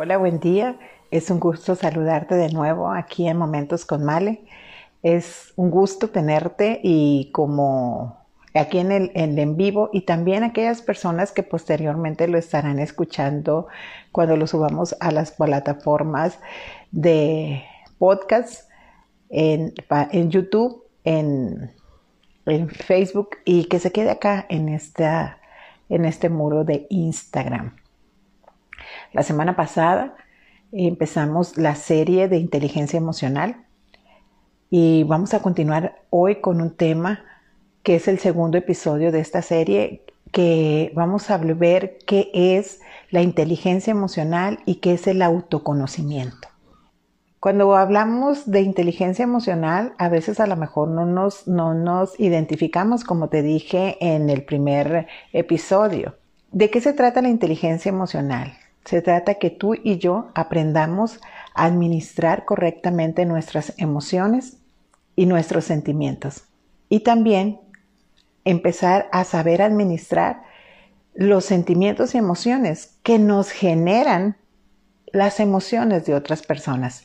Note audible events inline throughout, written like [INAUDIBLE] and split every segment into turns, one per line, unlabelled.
Hola, buen día. Es un gusto saludarte de nuevo aquí en Momentos con Male. Es un gusto tenerte y como aquí en el, en, vivo y también aquellas personas que posteriormente lo estarán escuchando cuando lo subamos a las plataformas de podcast en, en YouTube, en, en, Facebook y que se quede acá en, esta, en este muro de Instagram. La semana pasada empezamos la serie de inteligencia emocional y vamos a continuar hoy con un tema que es el segundo episodio de esta serie que vamos a ver qué es la inteligencia emocional y qué es el autoconocimiento. Cuando hablamos de inteligencia emocional, a veces a lo mejor no nos, no nos identificamos, como te dije en el primer episodio. ¿De qué se trata la inteligencia emocional? Se trata que tú y yo aprendamos a administrar correctamente nuestras emociones y nuestros sentimientos. Y también empezar a saber administrar los sentimientos y emociones que nos generan las emociones de otras personas.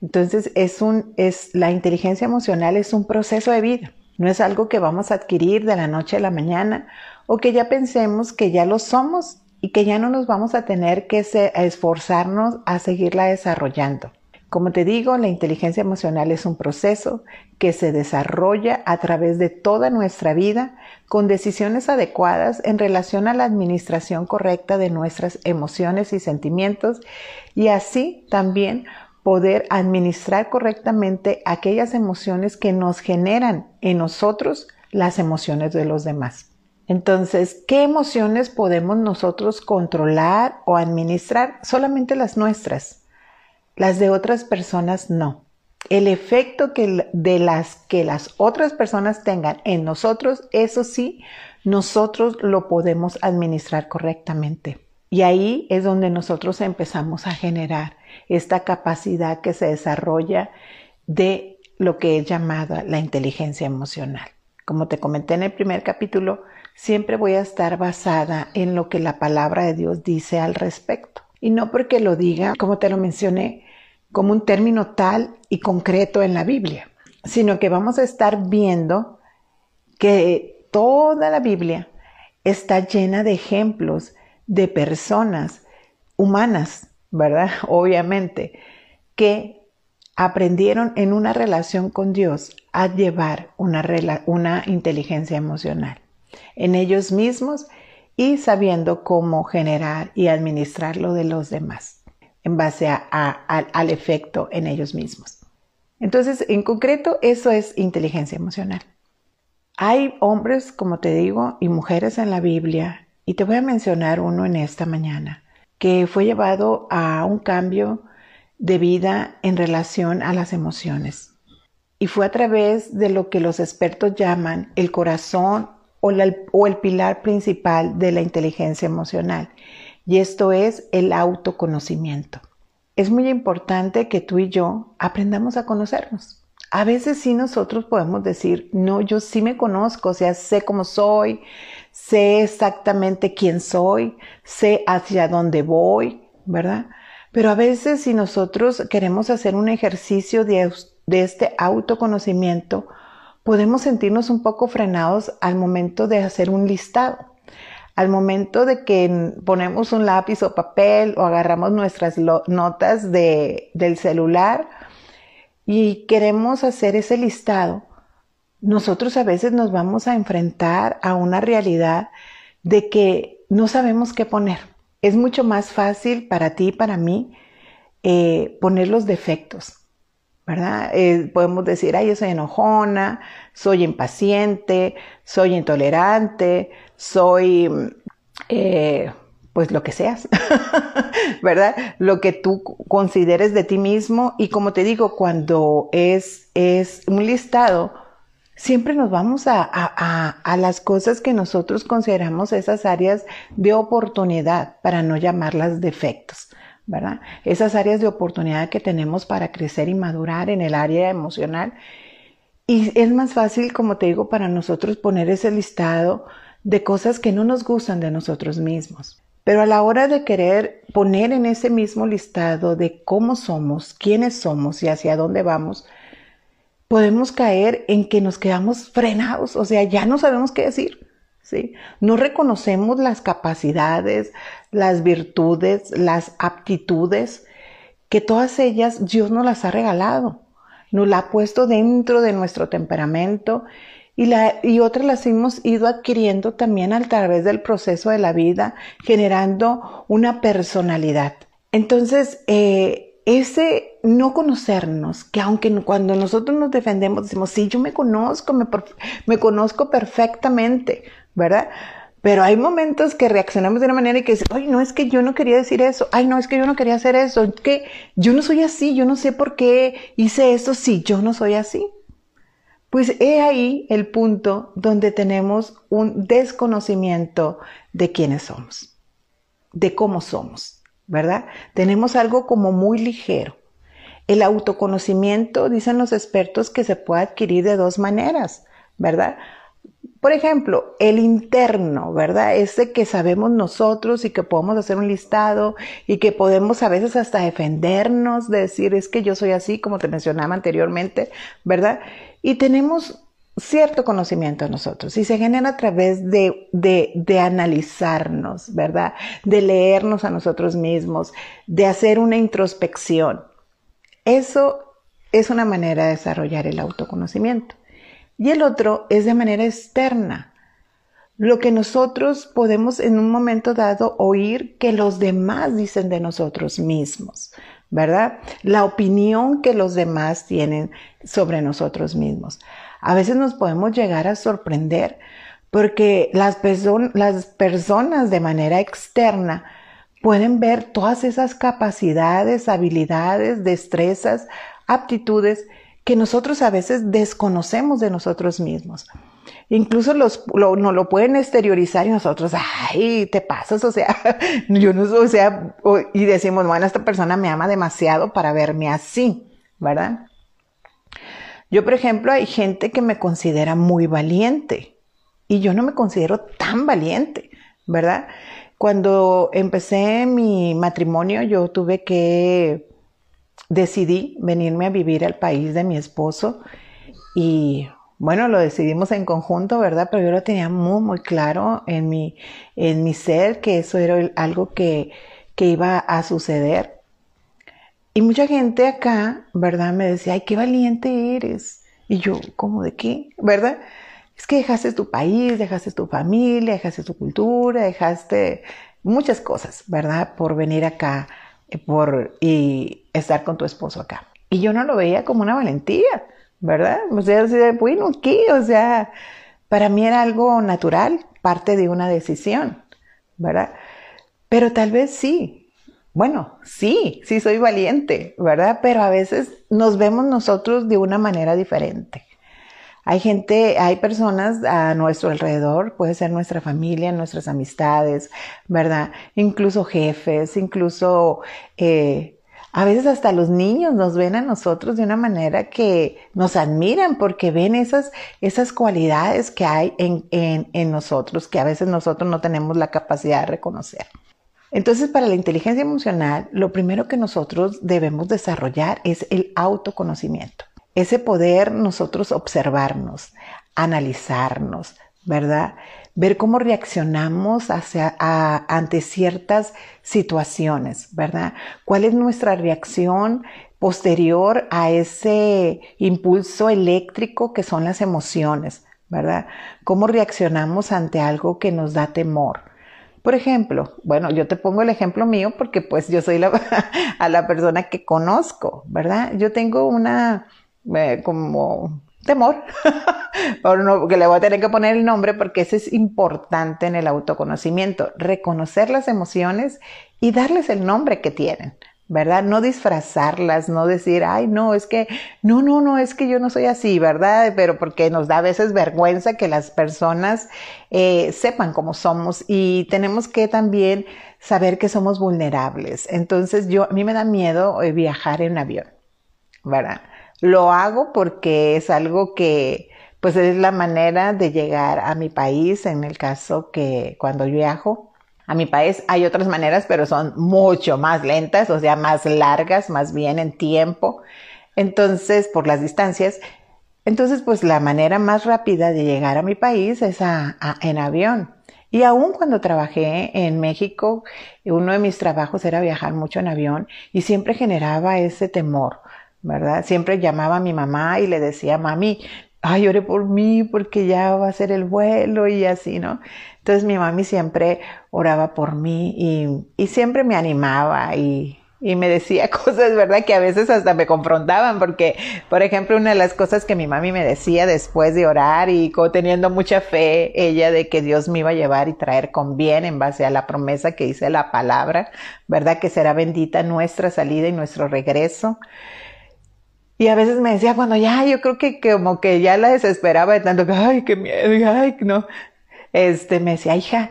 Entonces, es un, es, la inteligencia emocional es un proceso de vida. No es algo que vamos a adquirir de la noche a la mañana o que ya pensemos que ya lo somos y que ya no nos vamos a tener que esforzarnos a seguirla desarrollando. Como te digo, la inteligencia emocional es un proceso que se desarrolla a través de toda nuestra vida con decisiones adecuadas en relación a la administración correcta de nuestras emociones y sentimientos y así también poder administrar correctamente aquellas emociones que nos generan en nosotros las emociones de los demás. Entonces, ¿qué emociones podemos nosotros controlar o administrar? Solamente las nuestras. Las de otras personas no. El efecto que, de las que las otras personas tengan en nosotros, eso sí, nosotros lo podemos administrar correctamente. Y ahí es donde nosotros empezamos a generar esta capacidad que se desarrolla de lo que es llamada la inteligencia emocional. Como te comenté en el primer capítulo, siempre voy a estar basada en lo que la palabra de Dios dice al respecto. Y no porque lo diga, como te lo mencioné, como un término tal y concreto en la Biblia, sino que vamos a estar viendo que toda la Biblia está llena de ejemplos de personas humanas, ¿verdad? [LAUGHS] Obviamente, que aprendieron en una relación con Dios a llevar una, inteligencia emocional en ellos mismos y sabiendo cómo generar y administrar lo de los demás en base al efecto en ellos mismos. Entonces, en concreto, eso es inteligencia emocional. Hay hombres, como te digo, y mujeres en la Biblia, y te voy a mencionar uno en esta mañana, que fue llevado a un cambio de vida en relación a las emociones. Y fue a través de lo que los expertos llaman el corazón o, el pilar principal de la inteligencia emocional, y esto es el autoconocimiento. Es muy importante que tú y yo aprendamos a conocernos. A veces sí nosotros podemos decir, no, yo sí me conozco, o sea, sé cómo soy, sé exactamente quién soy, sé hacia dónde voy, ¿verdad? Pero a veces si nosotros queremos hacer un ejercicio de, de este autoconocimiento, podemos sentirnos un poco frenados al momento de hacer un listado. Al momento de que ponemos un lápiz o papel o agarramos nuestras notas del celular y queremos hacer ese listado, nosotros a veces nos vamos a enfrentar a una realidad de que no sabemos qué poner. Es mucho más fácil para ti y para mí eh, poner los defectos. ¿Verdad? Eh, podemos decir, ay, yo soy enojona, soy impaciente, soy intolerante, soy, eh, pues lo que seas, [LAUGHS] ¿verdad? Lo que tú consideres de ti mismo y como te digo, cuando es, es un listado, siempre nos vamos a, a, a, las cosas que nosotros consideramos esas áreas de oportunidad para no llamarlas defectos. ¿Verdad? Esas áreas de oportunidad que tenemos para crecer y madurar en el área emocional. Y es más fácil, como te digo, para nosotros poner ese listado de cosas que no nos gustan de nosotros mismos. Pero a la hora de querer poner en ese mismo listado de cómo somos, quiénes somos y hacia dónde vamos, podemos caer en que nos quedamos frenados, o sea, ya no sabemos qué decir. No reconocemos las capacidades, las virtudes, las aptitudes, que todas ellas Dios nos las ha regalado, nos la ha puesto dentro de nuestro temperamento y, la, y otras las hemos ido adquiriendo también a través del proceso de la vida, generando una personalidad. Entonces, eh, ese no conocernos, que aunque cuando nosotros nos defendemos decimos, sí, yo me conozco, me, me conozco perfectamente, ¿verdad? Pero hay momentos que reaccionamos de una manera y que ay, no es que yo no quería decir eso, ay, no es que yo no quería hacer eso, es que yo no soy así, yo no sé por qué hice eso si yo no soy así. Pues he ahí el punto donde tenemos un desconocimiento de quiénes somos, de cómo somos, ¿verdad? Tenemos algo como muy ligero. El autoconocimiento, dicen los expertos, que se puede adquirir de dos maneras, ¿verdad? Por ejemplo, el interno, ¿verdad? Ese que sabemos nosotros y que podemos hacer un listado y que podemos a veces hasta defendernos, de decir es que yo soy así, como te mencionaba anteriormente, ¿verdad? Y tenemos cierto conocimiento de nosotros y se genera a través de, de, de, analizarnos, ¿verdad? De leernos a nosotros mismos, de hacer una introspección. Eso es una manera de desarrollar el autoconocimiento y el otro es de manera externa. Lo que nosotros podemos en un momento dado oír que los demás dicen de nosotros mismos, ¿verdad? La opinión que los demás tienen sobre nosotros mismos. A veces nos podemos llegar a sorprender porque las, las personas de manera externa pueden ver todas esas capacidades, habilidades, destrezas, aptitudes que nosotros a veces desconocemos de nosotros mismos. Incluso los, lo, no lo pueden exteriorizar y nosotros, ay, te pasas, o sea, [LAUGHS] yo no, o sea, y decimos, bueno, esta persona me ama demasiado para verme así, ¿verdad? Yo, por ejemplo, hay gente que me considera muy valiente y yo no me considero tan valiente, ¿verdad? Cuando empecé mi matrimonio, yo tuve que decidí venirme a vivir al país de mi esposo y bueno, lo decidimos en conjunto, ¿verdad? Pero yo lo tenía muy, muy claro en mi, en mi ser que eso era algo que, que iba a suceder. Y mucha gente acá, ¿verdad? Me decía, ay, qué valiente eres. Y yo, ¿cómo de qué? ¿Verdad? Es que dejaste tu país, dejaste tu familia, dejaste tu cultura, dejaste muchas cosas, ¿verdad? Por venir acá por y estar con tu esposo acá. Y yo no lo veía como una valentía, ¿verdad? O sea, bueno, ¿qué? O sea, para mí era algo natural, parte de una decisión, ¿verdad? Pero tal vez sí. Bueno, sí, sí soy valiente, ¿verdad? Pero a veces nos vemos nosotros de una manera diferente. Hay gente, hay personas a nuestro alrededor, puede ser nuestra familia, nuestras amistades, ¿verdad? Incluso jefes, incluso eh, a veces hasta los niños nos ven a nosotros de una manera que nos admiran porque ven esas, esas cualidades que hay en, en, en nosotros que a veces nosotros no tenemos la capacidad de reconocer. Entonces, para la inteligencia emocional, lo primero que nosotros debemos desarrollar es el autoconocimiento ese poder nosotros observarnos, analizarnos, ¿verdad? Ver cómo reaccionamos ante ciertas situaciones, ¿verdad? ¿Cuál es nuestra reacción posterior a ese impulso eléctrico que son las emociones, ¿verdad? ¿Cómo reaccionamos ante algo que nos da temor? Por ejemplo, bueno, yo te pongo el ejemplo mío porque pues yo soy [LAUGHS] a la persona que conozco, ¿verdad? Yo tengo una, como temor, [LAUGHS] que le voy a tener que poner el nombre porque eso es importante en el autoconocimiento, reconocer las emociones y darles el nombre que tienen. ¿verdad? No disfrazarlas, no decir, ay, no, es que, no, no, no, es que yo no soy así, ¿verdad? Pero porque nos da a veces vergüenza que las personas eh, sepan cómo somos y tenemos que también saber que somos vulnerables. Entonces, yo, a mí me da miedo eh, viajar en avión, ¿verdad? Lo hago porque es algo que, pues es la manera de llegar a mi país en el caso que cuando viajo, a mi país. Hay otras maneras, pero son mucho más lentas, o sea, más largas, más bien en tiempo. Entonces, por las distancias. Entonces, pues la manera más rápida de llegar a mi país es en avión. Y aún cuando trabajé en México, uno de mis trabajos era viajar mucho en avión y siempre generaba ese temor, ¿verdad? Siempre llamaba a mi mamá y le decía, mami, ay, ore por mí porque ya va a ser el vuelo y así, ¿no? Entonces mi mami siempre oraba por mí y, y siempre me animaba y, y me decía [LAUGHS] cosas, ¿verdad? Que a veces hasta me confrontaban, porque, por ejemplo, una de las cosas que mi mami me decía después de orar y teniendo mucha fe, ella de que Dios me iba a llevar y traer con bien en base a la promesa que hice la palabra, ¿verdad? Que será bendita nuestra salida y nuestro regreso. Y a veces me decía cuando ya, yo creo que como que ya la desesperaba de tanto que, ay, qué miedo, ay, no. Este, me decía, hija,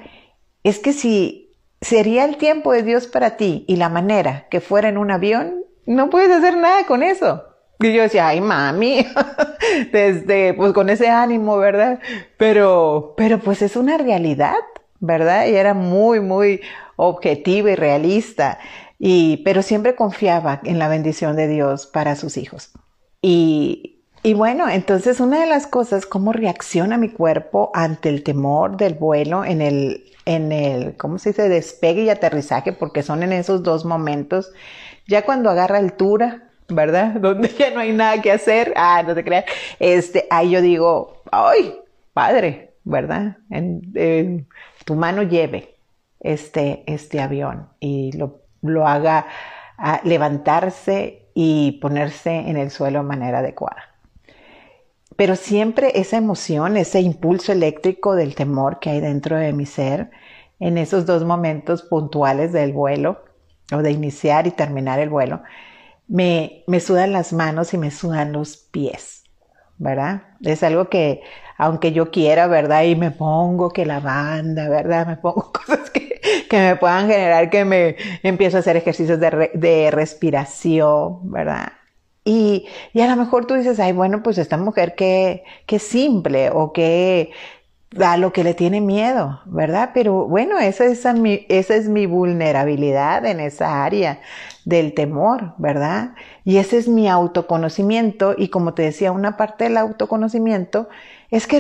es que si sería el tiempo de Dios para ti y la manera que fuera en un avión, no puedes hacer nada con eso. Y yo decía, ay, mami, [LAUGHS] desde, pues con ese ánimo, ¿verdad? Pero, pero pues es una realidad, ¿verdad? Y era muy, muy objetiva y realista y, pero siempre confiaba en la bendición de Dios para sus hijos. Y, bueno, entonces una de las cosas, cómo reacciona mi cuerpo ante el temor del vuelo en el, en el, ¿cómo se dice? Despegue y aterrizaje, porque son en esos dos momentos. Ya cuando agarra altura, ¿verdad? [LAUGHS] Donde ya no hay nada que hacer, ah, no te creas, este, ahí yo digo, ay, padre, ¿verdad? En, tu mano lleve este, este avión y lo lo haga levantarse y ponerse en el suelo de manera adecuada. Pero siempre esa emoción, ese impulso eléctrico del temor que hay dentro de mi ser, en esos dos momentos puntuales del vuelo, o de iniciar y terminar el vuelo, me, me sudan las manos y me sudan los pies, ¿verdad? Es algo que, aunque yo quiera, ¿verdad? Y me pongo que la banda, ¿verdad? Me pongo [LAUGHS] cosas que que me puedan generar que me empiezo a hacer ejercicios de, respiración, ¿verdad? Y, y, a lo mejor tú dices, ay, bueno, pues esta mujer que, que simple o que a lo que le tiene miedo, ¿verdad? Pero bueno, esa es, mi, esa es mi vulnerabilidad en esa área del temor, ¿verdad? Y ese es mi autoconocimiento y como te decía, una parte del autoconocimiento es que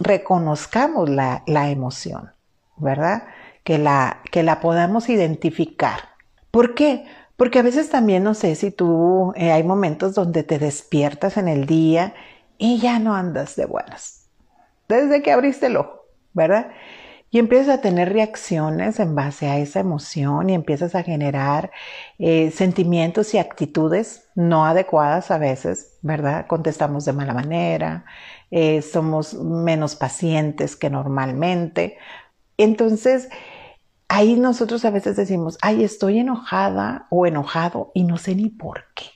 reconozcamos la, la emoción, ¿verdad? Que la, que la podamos identificar. ¿Por qué? Porque a veces también no sé si tú, eh, hay momentos donde te despiertas en el día y ya no andas de buenas. Desde que abriste el ojo, ¿verdad? Y empiezas a tener reacciones en base a esa emoción y empiezas a generar eh, sentimientos y actitudes no adecuadas a veces, ¿verdad? Contestamos de mala manera, eh, somos menos pacientes que normalmente. Entonces, ahí nosotros a veces decimos, ay, estoy enojada o enojado y no sé ni por qué.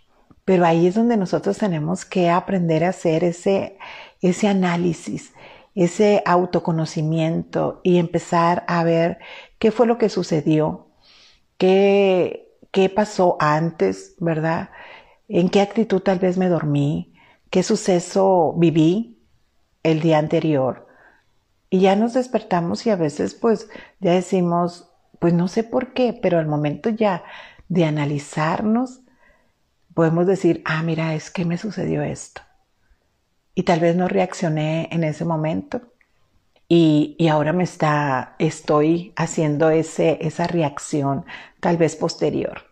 Pero ahí es donde nosotros tenemos que aprender a hacer ese, ese análisis, ese autoconocimiento y empezar a ver qué fue lo que sucedió, qué, qué pasó antes, ¿verdad? En qué actitud tal vez me dormí, qué suceso viví el día anterior y ya nos despertamos y a veces pues ya decimos, pues no sé por qué, pero al momento ya de analizarnos, podemos decir, ah, mira, es que me sucedió esto. Y tal vez no reaccioné en ese momento. Y, y ahora me está, estoy haciendo ese, esa reacción tal vez posterior.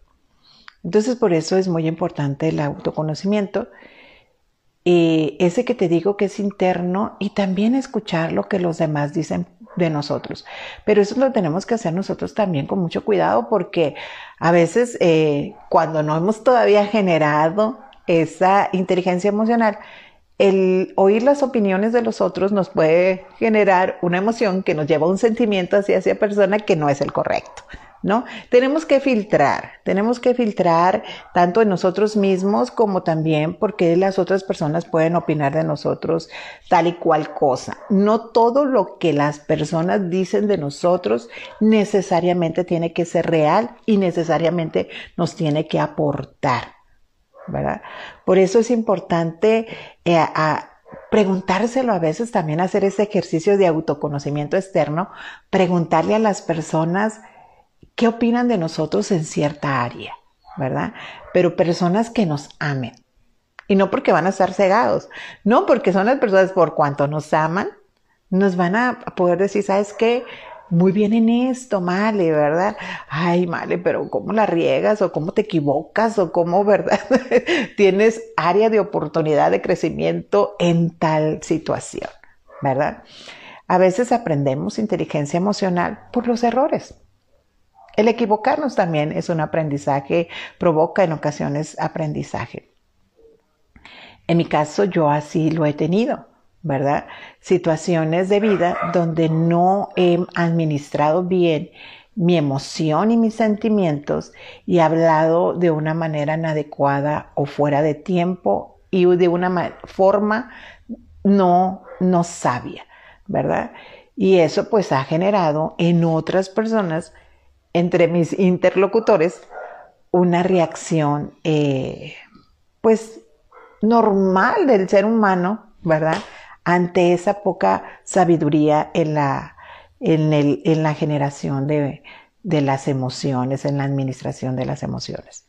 Entonces por eso es muy importante el autoconocimiento eh, ese que te digo que es interno y también escuchar lo que los demás dicen de nosotros. Pero eso lo tenemos que hacer nosotros también con mucho cuidado porque a veces eh, cuando no hemos todavía generado esa inteligencia emocional, el oír las opiniones de los otros nos puede generar una emoción que nos lleva a un sentimiento hacia esa persona que no es el correcto. ¿no? Tenemos que filtrar, tenemos que filtrar tanto en nosotros mismos como también porque las otras personas pueden opinar de nosotros tal y cual cosa. No todo lo que las personas dicen de nosotros necesariamente tiene que ser real y necesariamente nos tiene que aportar, ¿verdad? Por eso es importante eh, preguntárselo a veces también hacer ese ejercicio de autoconocimiento externo, preguntarle a las personas qué opinan de nosotros en cierta área, ¿verdad? Pero personas que nos amen. Y no porque van a estar cegados, no porque son las personas por cuanto nos aman, nos van a poder decir, ¿sabes qué? Muy bien en esto, Male, ¿verdad? Ay, Male, pero ¿cómo la riegas? ¿O cómo te equivocas? ¿O cómo, [LAUGHS] verdad? Tienes área de oportunidad de crecimiento en tal situación, ¿verdad? A veces aprendemos inteligencia emocional por los errores. El equivocarnos también es un aprendizaje, provoca en ocasiones aprendizaje. En mi caso, yo así lo he tenido. ¿Verdad? Situaciones de vida donde no he administrado bien mi emoción y mis sentimientos y he hablado de una manera inadecuada o fuera de tiempo y de una forma no, no sabia, ¿verdad? Y eso pues ha generado en otras personas, entre mis interlocutores, una reacción eh, pues normal del ser humano, ¿verdad? Ante esa poca sabiduría en la, en la generación de, de las emociones, en la administración de las emociones.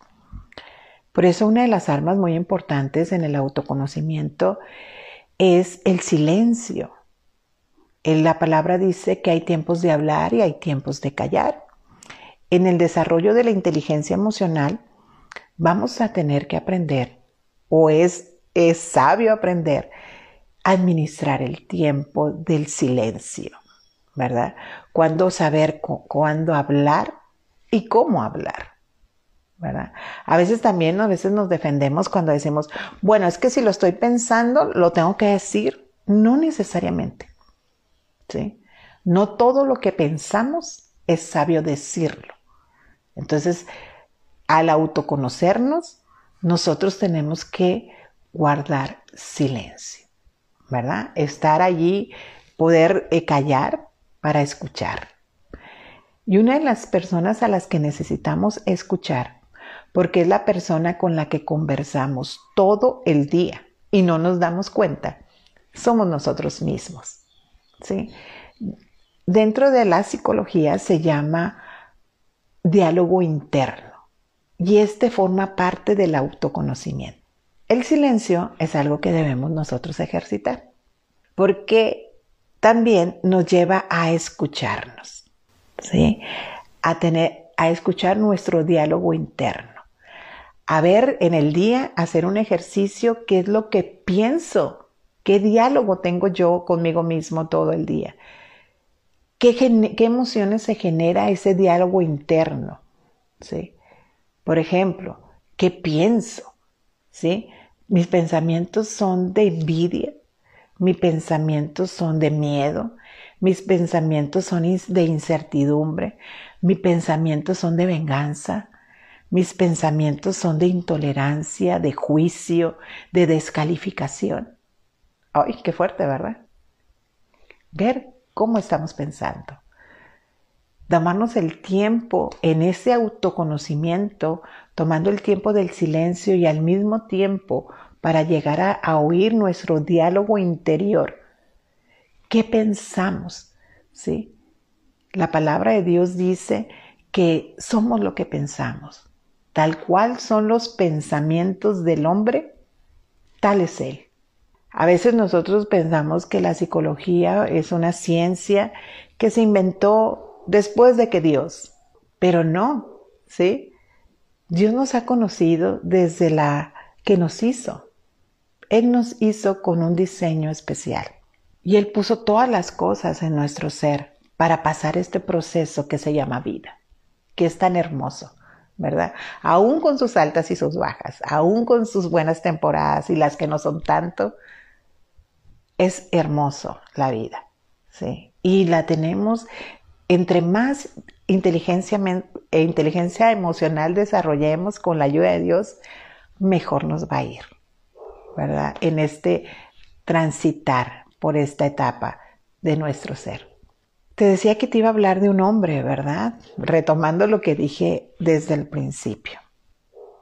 Por eso una de las armas muy importantes en el autoconocimiento es el silencio. En la palabra dice que hay tiempos de hablar y hay tiempos de callar. En el desarrollo de la inteligencia emocional vamos a tener que aprender, o es, es sabio aprender, administrar el tiempo del silencio, ¿verdad? Cuándo saber cuándo hablar y cómo hablar. ¿verdad? A veces también, a veces nos defendemos cuando decimos, bueno, es que si lo estoy pensando, lo tengo que decir. No necesariamente. ¿sí? No todo lo que pensamos es sabio decirlo. Entonces, al autoconocernos, nosotros tenemos que guardar silencio. Estar allí, poder eh, callar para escuchar. Y una de las personas a las que necesitamos escuchar, porque es la persona con la que conversamos todo el día y no nos damos cuenta, somos nosotros mismos. Dentro de la psicología se llama diálogo interno y este forma parte del autoconocimiento. El silencio es algo que debemos nosotros ejercitar, porque también nos lleva a escucharnos, ¿sí? A tener, a escuchar nuestro diálogo interno. A ver en el día, hacer un ejercicio, qué es lo que pienso, qué diálogo tengo yo conmigo mismo todo el día. ¿Qué, qué emociones se genera ese diálogo interno? ¿Sí? Por ejemplo, ¿qué pienso? ¿Sí? Mis pensamientos son de envidia, mis pensamientos son de miedo, mis pensamientos son de incertidumbre, mis pensamientos son de venganza, mis pensamientos son de intolerancia, de juicio, de descalificación. ¡Ay, qué fuerte, ¿verdad? Ver cómo estamos pensando. Damarnos el tiempo en ese autoconocimiento tomando el tiempo del silencio y al mismo tiempo para llegar a, oír nuestro diálogo interior. ¿Qué pensamos? ¿Sí? La palabra de Dios dice que somos lo que pensamos. Tal cual son los pensamientos del hombre, tal es él. A veces nosotros pensamos que la psicología es una ciencia que se inventó después de que Dios, pero no, ¿sí? Dios nos ha conocido desde la que nos hizo. Él nos hizo con un diseño especial. Y Él puso todas las cosas en nuestro ser para pasar este proceso que se llama vida, que es tan hermoso, ¿verdad? Aún con sus altas y sus bajas, aún con sus buenas temporadas y las que no son tanto, es hermoso la vida, ¿sí? Y la tenemos entre más inteligencia, e inteligencia emocional desarrollemos con la ayuda de Dios, mejor nos va a ir, ¿verdad? En este transitar por esta etapa de nuestro ser. Te decía que te iba a hablar de un hombre, ¿verdad? Retomando lo que dije desde el principio.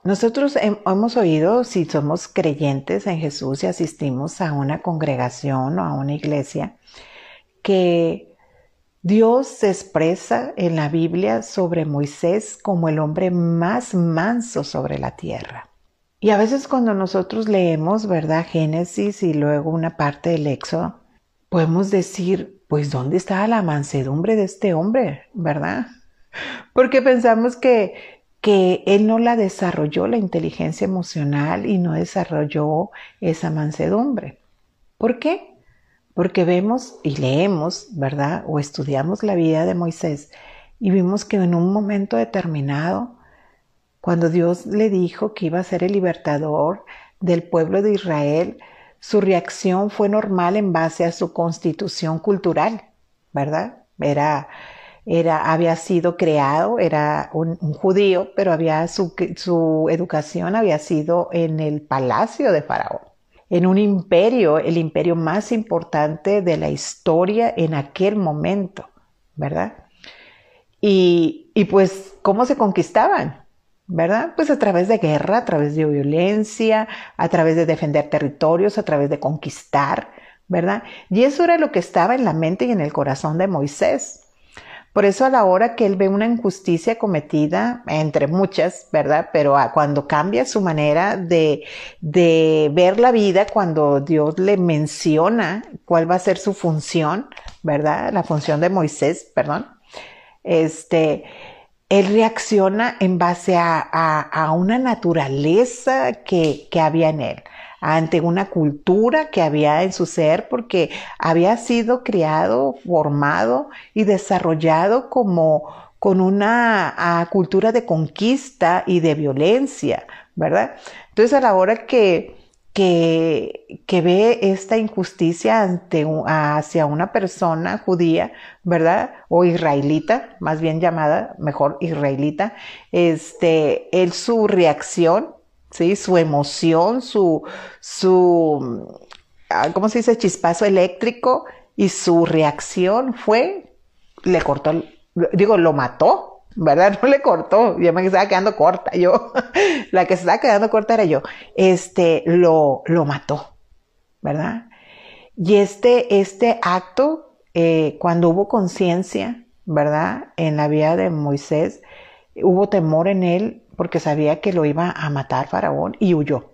nosotros hemos oído, si somos creyentes en Jesús y asistimos a una congregación o a una iglesia, que Dios se expresa en la Biblia sobre Moisés como el hombre más manso sobre la tierra. Y a veces cuando nosotros leemos, ¿verdad? Génesis y luego una parte del Éxodo, podemos decir, pues ¿dónde está la mansedumbre de este hombre, ¿verdad? [LAUGHS] Porque pensamos que, que él no la desarrolló, la inteligencia emocional, y no desarrolló esa mansedumbre. ¿Por qué? Porque vemos y leemos, ¿verdad? O estudiamos la vida de Moisés y vimos que en un momento determinado cuando Dios le dijo que iba a ser el libertador del pueblo de Israel, su reacción fue normal en base a su constitución cultural, ¿verdad? Era, era, había sido creado, era un, judío, pero había su, su educación había sido en el palacio de Faraón, en un imperio, el imperio más importante de la historia en aquel momento, ¿verdad? Y, y pues, ¿cómo se conquistaban? ¿verdad? Pues a través de guerra, a través de violencia, a través de defender territorios, a través de conquistar, ¿verdad? Y eso era lo que estaba en la mente y en el corazón de Moisés. Por eso a la hora que él ve una injusticia cometida, entre muchas, ¿verdad? Pero cuando cambia su manera de, de ver la vida, cuando Dios le menciona cuál va a ser su función, ¿verdad? La función de Moisés, perdón. Este, él reacciona en base a, una naturaleza que, que, había en él, ante una cultura que había en su ser, porque había sido criado, formado y desarrollado como con una cultura de conquista y de violencia, ¿verdad? Entonces a la hora que que, ve esta injusticia ante, hacia una persona judía, ¿verdad? O israelita, más bien llamada, mejor israelita, este, él su reacción, ¿sí? Su emoción, su, su, ah, ¿cómo se dice? Chispazo eléctrico y su reacción fue, le cortó, digo, lo mató, ¿verdad? [LAUGHS] No le cortó, yo me estaba quedando corta, yo, [LAUGHS] la que se estaba quedando corta era yo, este, lo, lo mató, ¿verdad? Y este, este acto, eh, cuando hubo conciencia, ¿verdad? En la vida de Moisés, hubo temor en él porque sabía que lo iba a matar Faraón y huyó,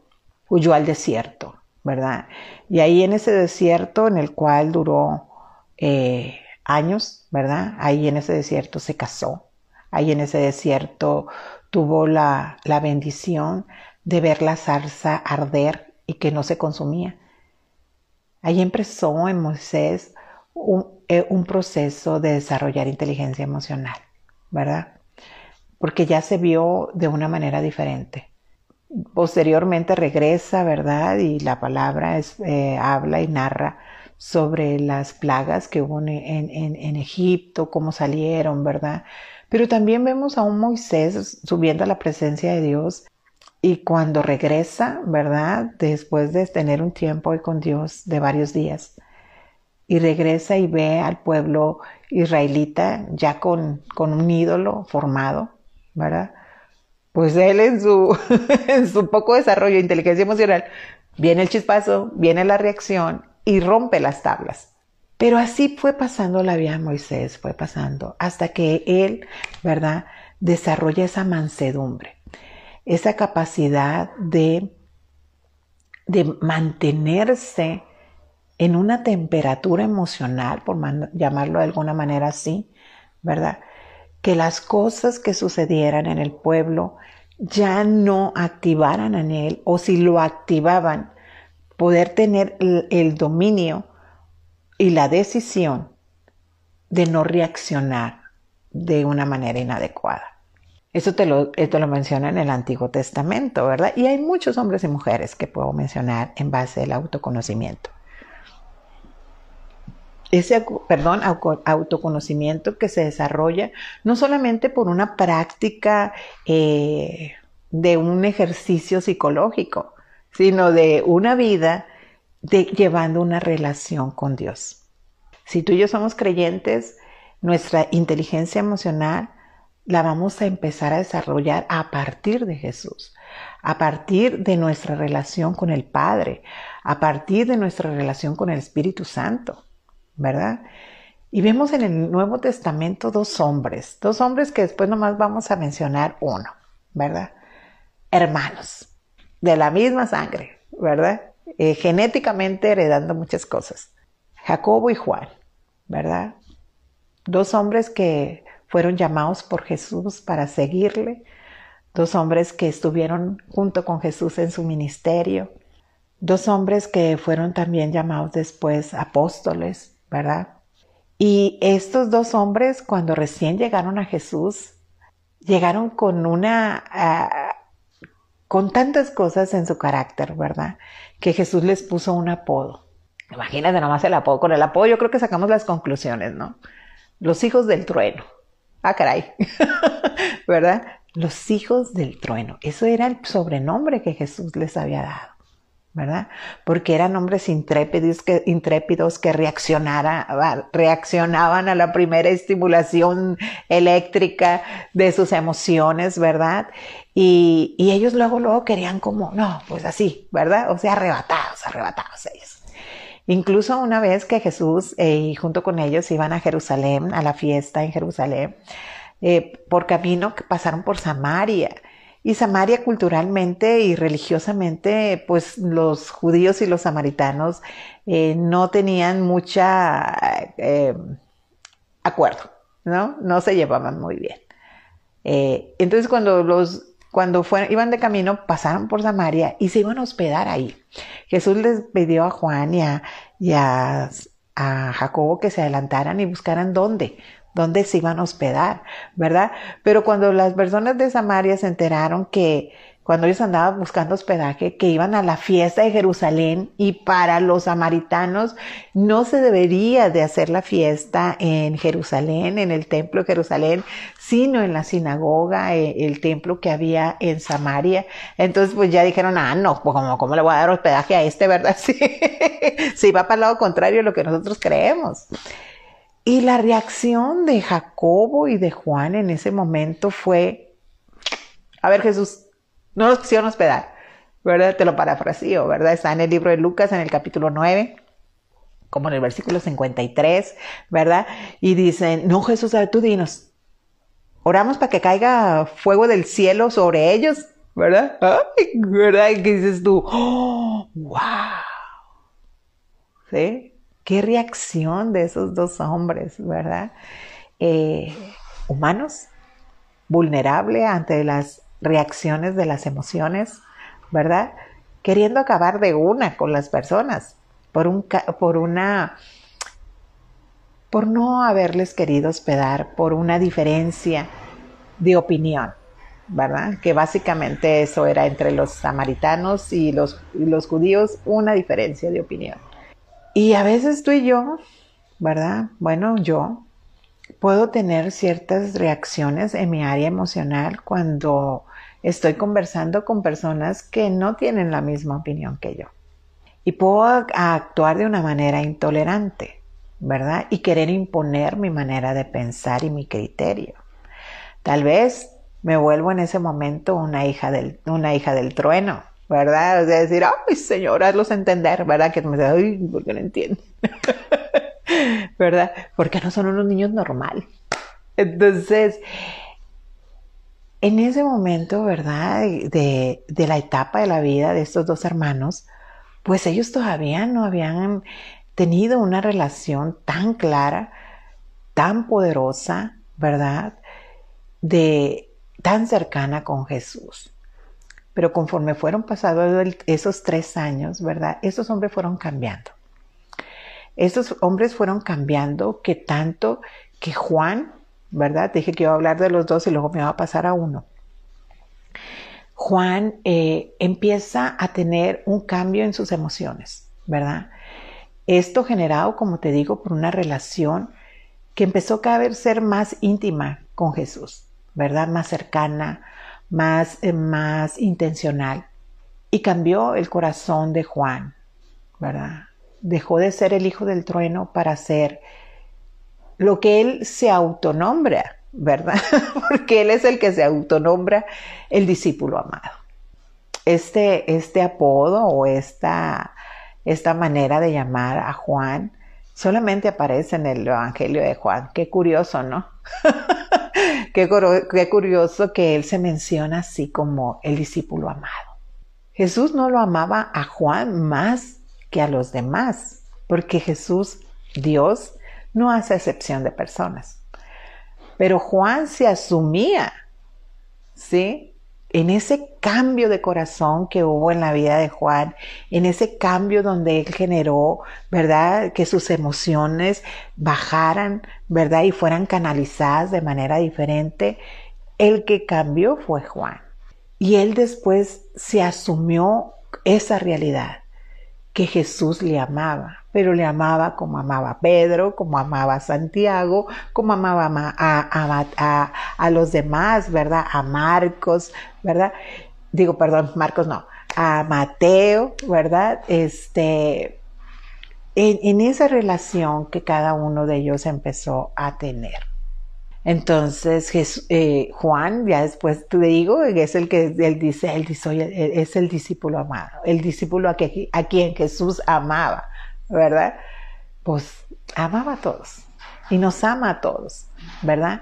huyó al desierto, ¿verdad? Y ahí en ese desierto en el cual duró eh, años, ¿verdad? Ahí en ese desierto se casó, ahí en ese desierto tuvo la, bendición de ver la zarza arder y que no se consumía. Ahí empezó en Moisés eh, un, proceso de desarrollar inteligencia emocional, ¿verdad? Porque ya se vio de una manera diferente. Posteriormente regresa, ¿verdad? Y la palabra eh, habla y narra sobre las plagas que hubo en, Egipto, cómo salieron, ¿verdad? Pero también vemos a un Moisés subiendo a la presencia de Dios y cuando regresa, ¿verdad? Después de tener un tiempo con Dios de varios días, y regresa y ve al pueblo israelita ya con un ídolo formado, ¿verdad? Pues él en su, [LAUGHS] en su poco desarrollo de inteligencia emocional, viene el chispazo, viene la reacción y rompe las tablas. Pero así fue pasando la vida de Moisés, fue pasando, hasta que él, ¿verdad?, desarrolla esa mansedumbre, esa capacidad de, de mantenerse en una temperatura emocional, por llamarlo de alguna manera así, ¿verdad? Que las cosas que sucedieran en el pueblo ya no activaran en él, o si lo activaban, poder tener el dominio y la decisión de no reaccionar de una manera inadecuada. Eso te lo, esto lo menciona en el Antiguo Testamento, ¿verdad? Y hay muchos hombres y mujeres que puedo mencionar en base al autoconocimiento. Ese, perdón, autoconocimiento que se desarrolla no solamente por una práctica eh, de un ejercicio psicológico, sino de una vida llevando una relación con Dios. Si tú y yo somos creyentes, nuestra inteligencia emocional la vamos a empezar a desarrollar a partir de Jesús, a partir de nuestra relación con el Padre, a partir de nuestra relación con el Espíritu Santo, ¿verdad? Y vemos en el Nuevo Testamento dos hombres, dos hombres que después nomás vamos a mencionar uno, ¿verdad? Hermanos, de la misma sangre, ¿verdad? Eh, genéticamente heredando muchas cosas. Jacobo y Juan, ¿verdad? Dos hombres que fueron llamados por Jesús para seguirle, dos hombres que estuvieron junto con Jesús en su ministerio, dos hombres que fueron también llamados después apóstoles, ¿verdad? Y estos dos hombres, cuando recién llegaron a Jesús, llegaron con una, ah, con tantas cosas en su carácter, ¿verdad? Que Jesús les puso un apodo. Imagínate nomás el apodo. Con el apodo yo creo que sacamos las conclusiones, ¿no? Los hijos del trueno. Ah, caray. [LAUGHS] ¿Verdad? Los hijos del trueno. Eso era el sobrenombre que Jesús les había dado. ¿Verdad? Porque eran hombres intrépidos que, intrépidos que reaccionaban a la primera estimulación eléctrica de sus emociones, ¿verdad? Y, ellos luego, luego querían como, no, pues así, ¿verdad? O sea, arrebatados, arrebatados ellos. Incluso una vez que Jesús eh, y junto con ellos iban a Jerusalén, a la fiesta en Jerusalén, eh, por camino que pasaron por Samaria, y Samaria culturalmente y religiosamente, pues los judíos y los samaritanos eh, no tenían mucha eh, acuerdo, ¿no? No se llevaban muy bien. Eh, entonces cuando los cuando iban de camino, pasaron por Samaria y se iban a hospedar ahí. Jesús les pidió a Juan y a Jacobo que se adelantaran y buscaran dónde, dónde se iban a hospedar, ¿verdad? Pero cuando las personas de Samaria se enteraron que cuando ellos andaban buscando hospedaje, que iban a la fiesta de Jerusalén y para los samaritanos no se debería de hacer la fiesta en Jerusalén, en el templo de Jerusalén, sino en la sinagoga, eh, el templo que había en Samaria. Entonces pues ya dijeron, ah, no, pues ¿cómo, le voy a dar hospedaje a este, verdad? [LAUGHS] Sí, sí va para el lado contrario de lo que nosotros creemos. Y la reacción de Jacobo y de Juan en ese momento fue, a ver Jesús, no nos quisieron hospedar, ¿verdad? Te lo parafraseo, ¿verdad? Está en el libro de Lucas en el capítulo 9, como en el versículo 53, ¿verdad? Y dicen, no Jesús, a ver, tú dinos, oramos para que caiga fuego del cielo sobre ellos, ¿verdad? ¿verdad? Y dices tú, oh, wow. ¿Sí? Qué reacción de esos dos hombres, ¿verdad? Eh, humanos, vulnerable ante las reacciones de las emociones, ¿verdad? Queriendo acabar de una con las personas por, un, por una por no haberles querido hospedar, por una diferencia de opinión, ¿verdad? Que básicamente eso era entre los samaritanos y los, y los judíos, una diferencia de opinión. Y a veces tú y yo, ¿verdad? Bueno, yo puedo tener ciertas reacciones en mi área emocional cuando estoy conversando con personas que no tienen la misma opinión que yo. Y puedo actuar de una manera intolerante, ¿verdad? Y querer imponer mi manera de pensar y mi criterio. Tal vez me vuelvo en ese momento una hija del, una hija del trueno, ¿verdad? O sea, decir, ay, señora, hazlos entender, ¿verdad? Que me dice, ay, ¿por qué no entienden? [LAUGHS] ¿Verdad? Porque no son unos niños normal. Entonces, en ese momento, ¿verdad? De, de la etapa de la vida de estos dos hermanos, pues ellos todavía no habían tenido una relación tan clara, tan poderosa, ¿verdad? De tan cercana con Jesús. Pero conforme fueron pasados esos tres años, ¿verdad? Esos hombres fueron cambiando. Esos hombres fueron cambiando que tanto que Juan, ¿verdad? Dije que iba a hablar de los dos y luego me iba a pasar a uno. Juan eh, empieza a tener un cambio en sus emociones, ¿verdad? Esto generado, como te digo, por una relación que empezó cada vez a ser más íntima con Jesús, ¿verdad? Más cercana, más, eh, más intencional. Y cambió el corazón de Juan, ¿verdad? Dejó de ser el hijo del trueno para ser lo que él se autonombra, ¿verdad? [LAUGHS] Porque él es el que se autonombra el discípulo amado, este, este apodo o esta, esta manera de llamar a Juan solamente aparece en el Evangelio de Juan. Qué curioso, ¿no? [LAUGHS] qué, curioso que él se menciona así como el discípulo amado. Jesús no lo amaba a Juan más que a los demás, porque Jesús, Dios, no hace excepción de personas. Pero Juan se asumía, ¿sí? En ese cambio de corazón que hubo en la vida de Juan, en ese cambio donde él generó, ¿verdad? Que sus emociones bajaran, ¿verdad? Y fueran canalizadas de manera diferente, el que cambió fue Juan. Y él después se asumió esa realidad, que Jesús le amaba pero le amaba como amaba a Pedro, como amaba a Santiago, como amaba a, a, los demás, ¿verdad? A Marcos, ¿verdad? Digo, perdón, Marcos no, a Mateo, ¿verdad? Este, en, en esa relación que cada uno de ellos empezó a tener. Entonces eh, Juan, ya después te digo, es el que él dice, él dice, es el discípulo amado, el discípulo a, a quien Jesús amaba. ¿verdad? Pues amaba a todos y nos ama a todos, ¿verdad?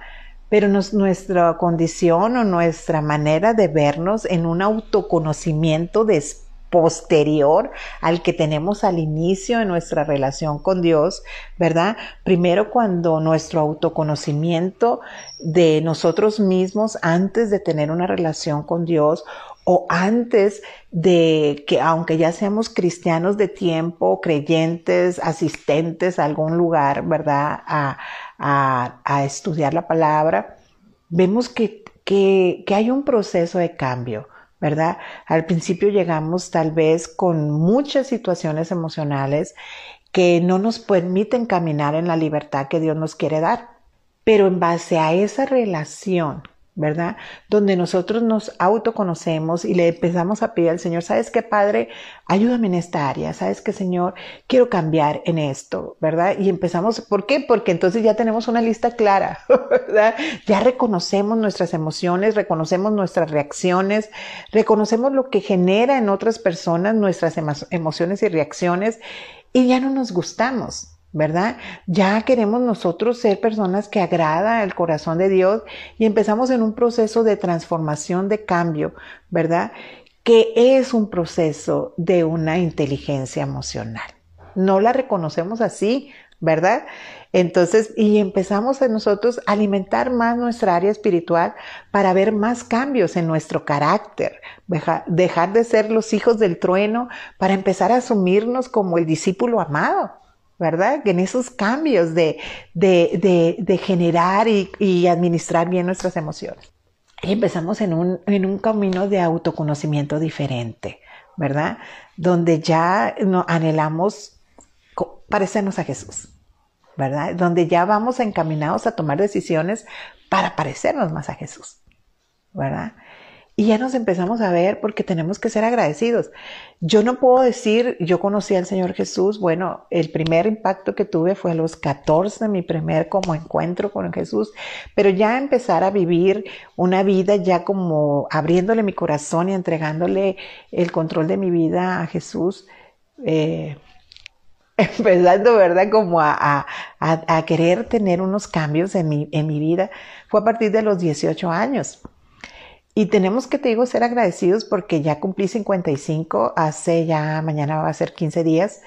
Pero nuestra condición o nuestra manera de vernos en un autoconocimiento posterior al que tenemos al inicio de nuestra relación con Dios, ¿verdad? Primero cuando nuestro autoconocimiento de nosotros mismos antes de tener una relación con Dios o antes de que, aunque ya seamos cristianos de tiempo, creyentes, asistentes a algún lugar, ¿verdad? A, estudiar la palabra, vemos que, que, que hay un proceso de cambio. ¿Verdad? Al principio llegamos tal vez con muchas situaciones emocionales que no nos permiten caminar en la libertad que Dios nos quiere dar. Pero en base a esa relación ¿verdad? Donde nosotros nos autoconocemos y le empezamos a pedir al Señor, ¿sabes qué, Padre? Ayúdame en esta área, ¿sabes qué, Señor? Quiero cambiar en esto, ¿verdad? Y empezamos, ¿por qué? Porque entonces ya tenemos una lista clara, [LAUGHS] ¿verdad? Ya reconocemos nuestras emociones, reconocemos nuestras reacciones, reconocemos lo que genera en otras personas nuestras emociones y reacciones y ya no nos gustamos, ¿verdad? Ya queremos nosotros ser personas que agrada el corazón de Dios y empezamos en un proceso de transformación, de cambio, ¿verdad? Que es un proceso de una inteligencia emocional. No la reconocemos así, ¿verdad? Entonces, y empezamos a nosotros a alimentar más nuestra área espiritual para ver más cambios en nuestro carácter, dejar de ser los hijos del trueno para empezar a asumirnos como el discípulo amado, ¿verdad? En esos cambios de, de, generar y, administrar bien nuestras emociones. Y empezamos en un, en un camino de autoconocimiento diferente, ¿verdad? Donde ya no, anhelamos parecernos a Jesús, ¿verdad? Donde ya vamos encaminados a tomar decisiones para parecernos más a Jesús, ¿verdad? Y ya nos empezamos a ver porque tenemos que ser agradecidos. Yo no puedo decir, yo conocí al Señor Jesús, bueno, el primer impacto que tuve fue a los 14, mi primer como encuentro con Jesús, pero ya empezar a vivir una vida ya como abriéndole mi corazón y entregándole el control de mi vida a Jesús, eh, [LAUGHS] empezando, ¿verdad? Como a, a, querer tener unos cambios en mi, en mi vida, fue a partir de los 18 años. Y tenemos que, te digo, ser agradecidos porque ya cumplí 55, hace ya, mañana va a ser 15 días.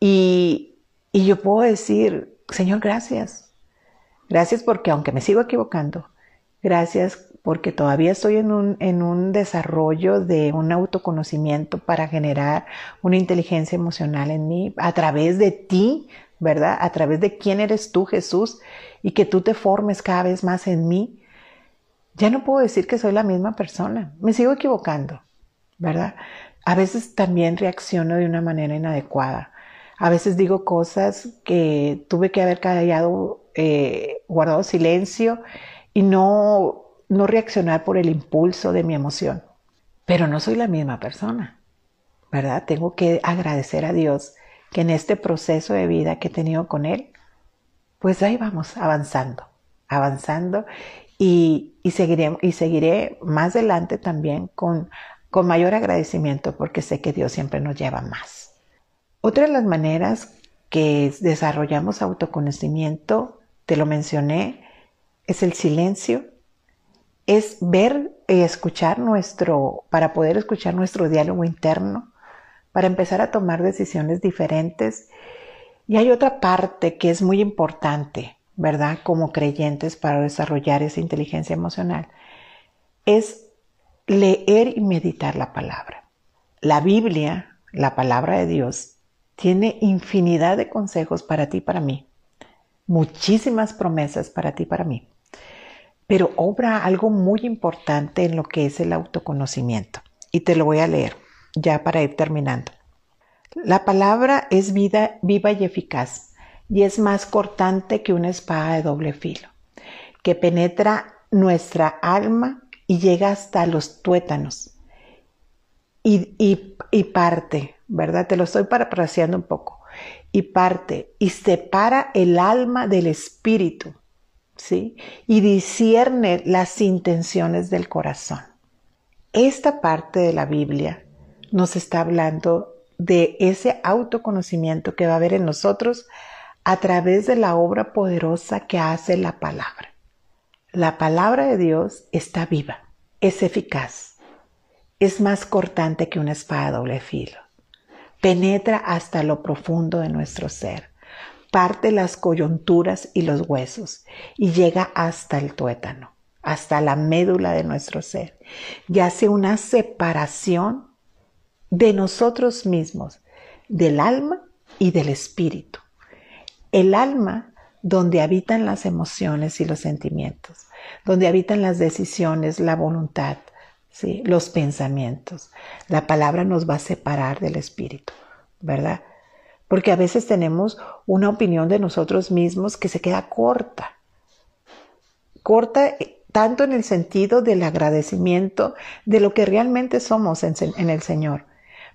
Y, y yo puedo decir, Señor, gracias. Gracias porque aunque me sigo equivocando, gracias porque todavía estoy en un, en un desarrollo de un autoconocimiento para generar una inteligencia emocional en mí a través de ti, ¿verdad? A través de quién eres tú, Jesús, y que tú te formes cada vez más en mí ya no puedo decir que soy la misma persona, me sigo equivocando, ¿verdad? A veces también reacciono de una manera inadecuada. A veces digo cosas que tuve que haber callado, eh, guardado silencio y no, no reaccionar por el impulso de mi emoción. Pero no soy la misma persona, ¿verdad? Tengo que agradecer a Dios que en este proceso de vida que he tenido con Él, pues ahí vamos avanzando, avanzando y, seguiré, más adelante también con, con mayor agradecimiento porque sé que Dios siempre nos lleva más. Otra de las maneras que desarrollamos autoconocimiento, te lo mencioné, es el silencio, es ver y escuchar nuestro, para poder escuchar nuestro diálogo interno, para empezar a tomar decisiones diferentes. Y hay otra parte que es muy importante, ¿verdad? Como creyentes para desarrollar esa inteligencia emocional, es leer y meditar la palabra. La Biblia, la palabra de Dios, tiene infinidad de consejos para ti y para mí, muchísimas promesas para ti y para mí, pero obra algo muy importante en lo que es el autoconocimiento. Y te lo voy a leer ya para ir terminando. La palabra es vida viva y eficaz y es más cortante que una espada de doble filo, que penetra nuestra alma y llega hasta los tuétanos y, y, parte, ¿verdad? Te lo estoy parafraseando un poco. Y parte y separa el alma del espíritu, ¿sí? Y discierne las intenciones del corazón. Esta parte de la Biblia nos está hablando de ese autoconocimiento que va a haber en nosotros a través de la obra poderosa que hace la palabra. La palabra de Dios está viva, es eficaz, es más cortante que una espada doble filo, penetra hasta lo profundo de nuestro ser, parte las coyunturas y los huesos y llega hasta el tuétano, hasta la médula de nuestro ser y hace una separación de nosotros mismos, del alma y del espíritu. El alma donde habitan las emociones y los sentimientos, donde habitan las decisiones, la voluntad, ¿sí? los pensamientos. La palabra nos va a separar del espíritu, ¿verdad? Porque a veces tenemos una opinión de nosotros mismos que se queda corta. Corta eh, tanto en el sentido del agradecimiento de lo que realmente somos en, en el Señor,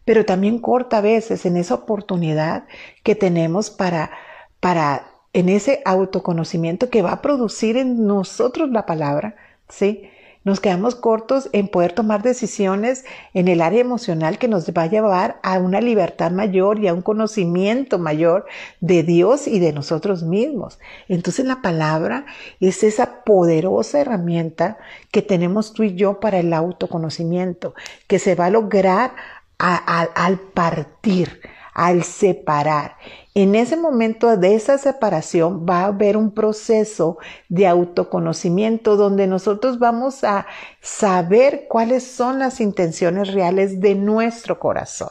pero también corta a veces en esa oportunidad que tenemos para para en ese autoconocimiento que va a producir en nosotros la palabra, ¿sí? Nos quedamos cortos en poder tomar decisiones en el área emocional que nos va a llevar a una libertad mayor y a un conocimiento mayor de Dios y de nosotros mismos. Entonces la palabra es esa poderosa herramienta que tenemos tú y yo para el autoconocimiento, que se va a lograr al partir, al separar. En ese momento de esa separación va a haber un proceso de autoconocimiento donde nosotros vamos a saber cuáles son las intenciones reales de nuestro corazón.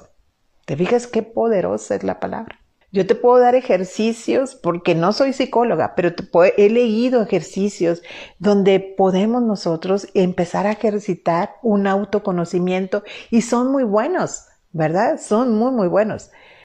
¿Te fijas qué poderosa es la palabra? Yo te puedo dar ejercicios porque no soy psicóloga, pero he leído ejercicios donde podemos nosotros empezar a ejercitar un autoconocimiento y son muy buenos, ¿verdad? Son muy, muy buenos.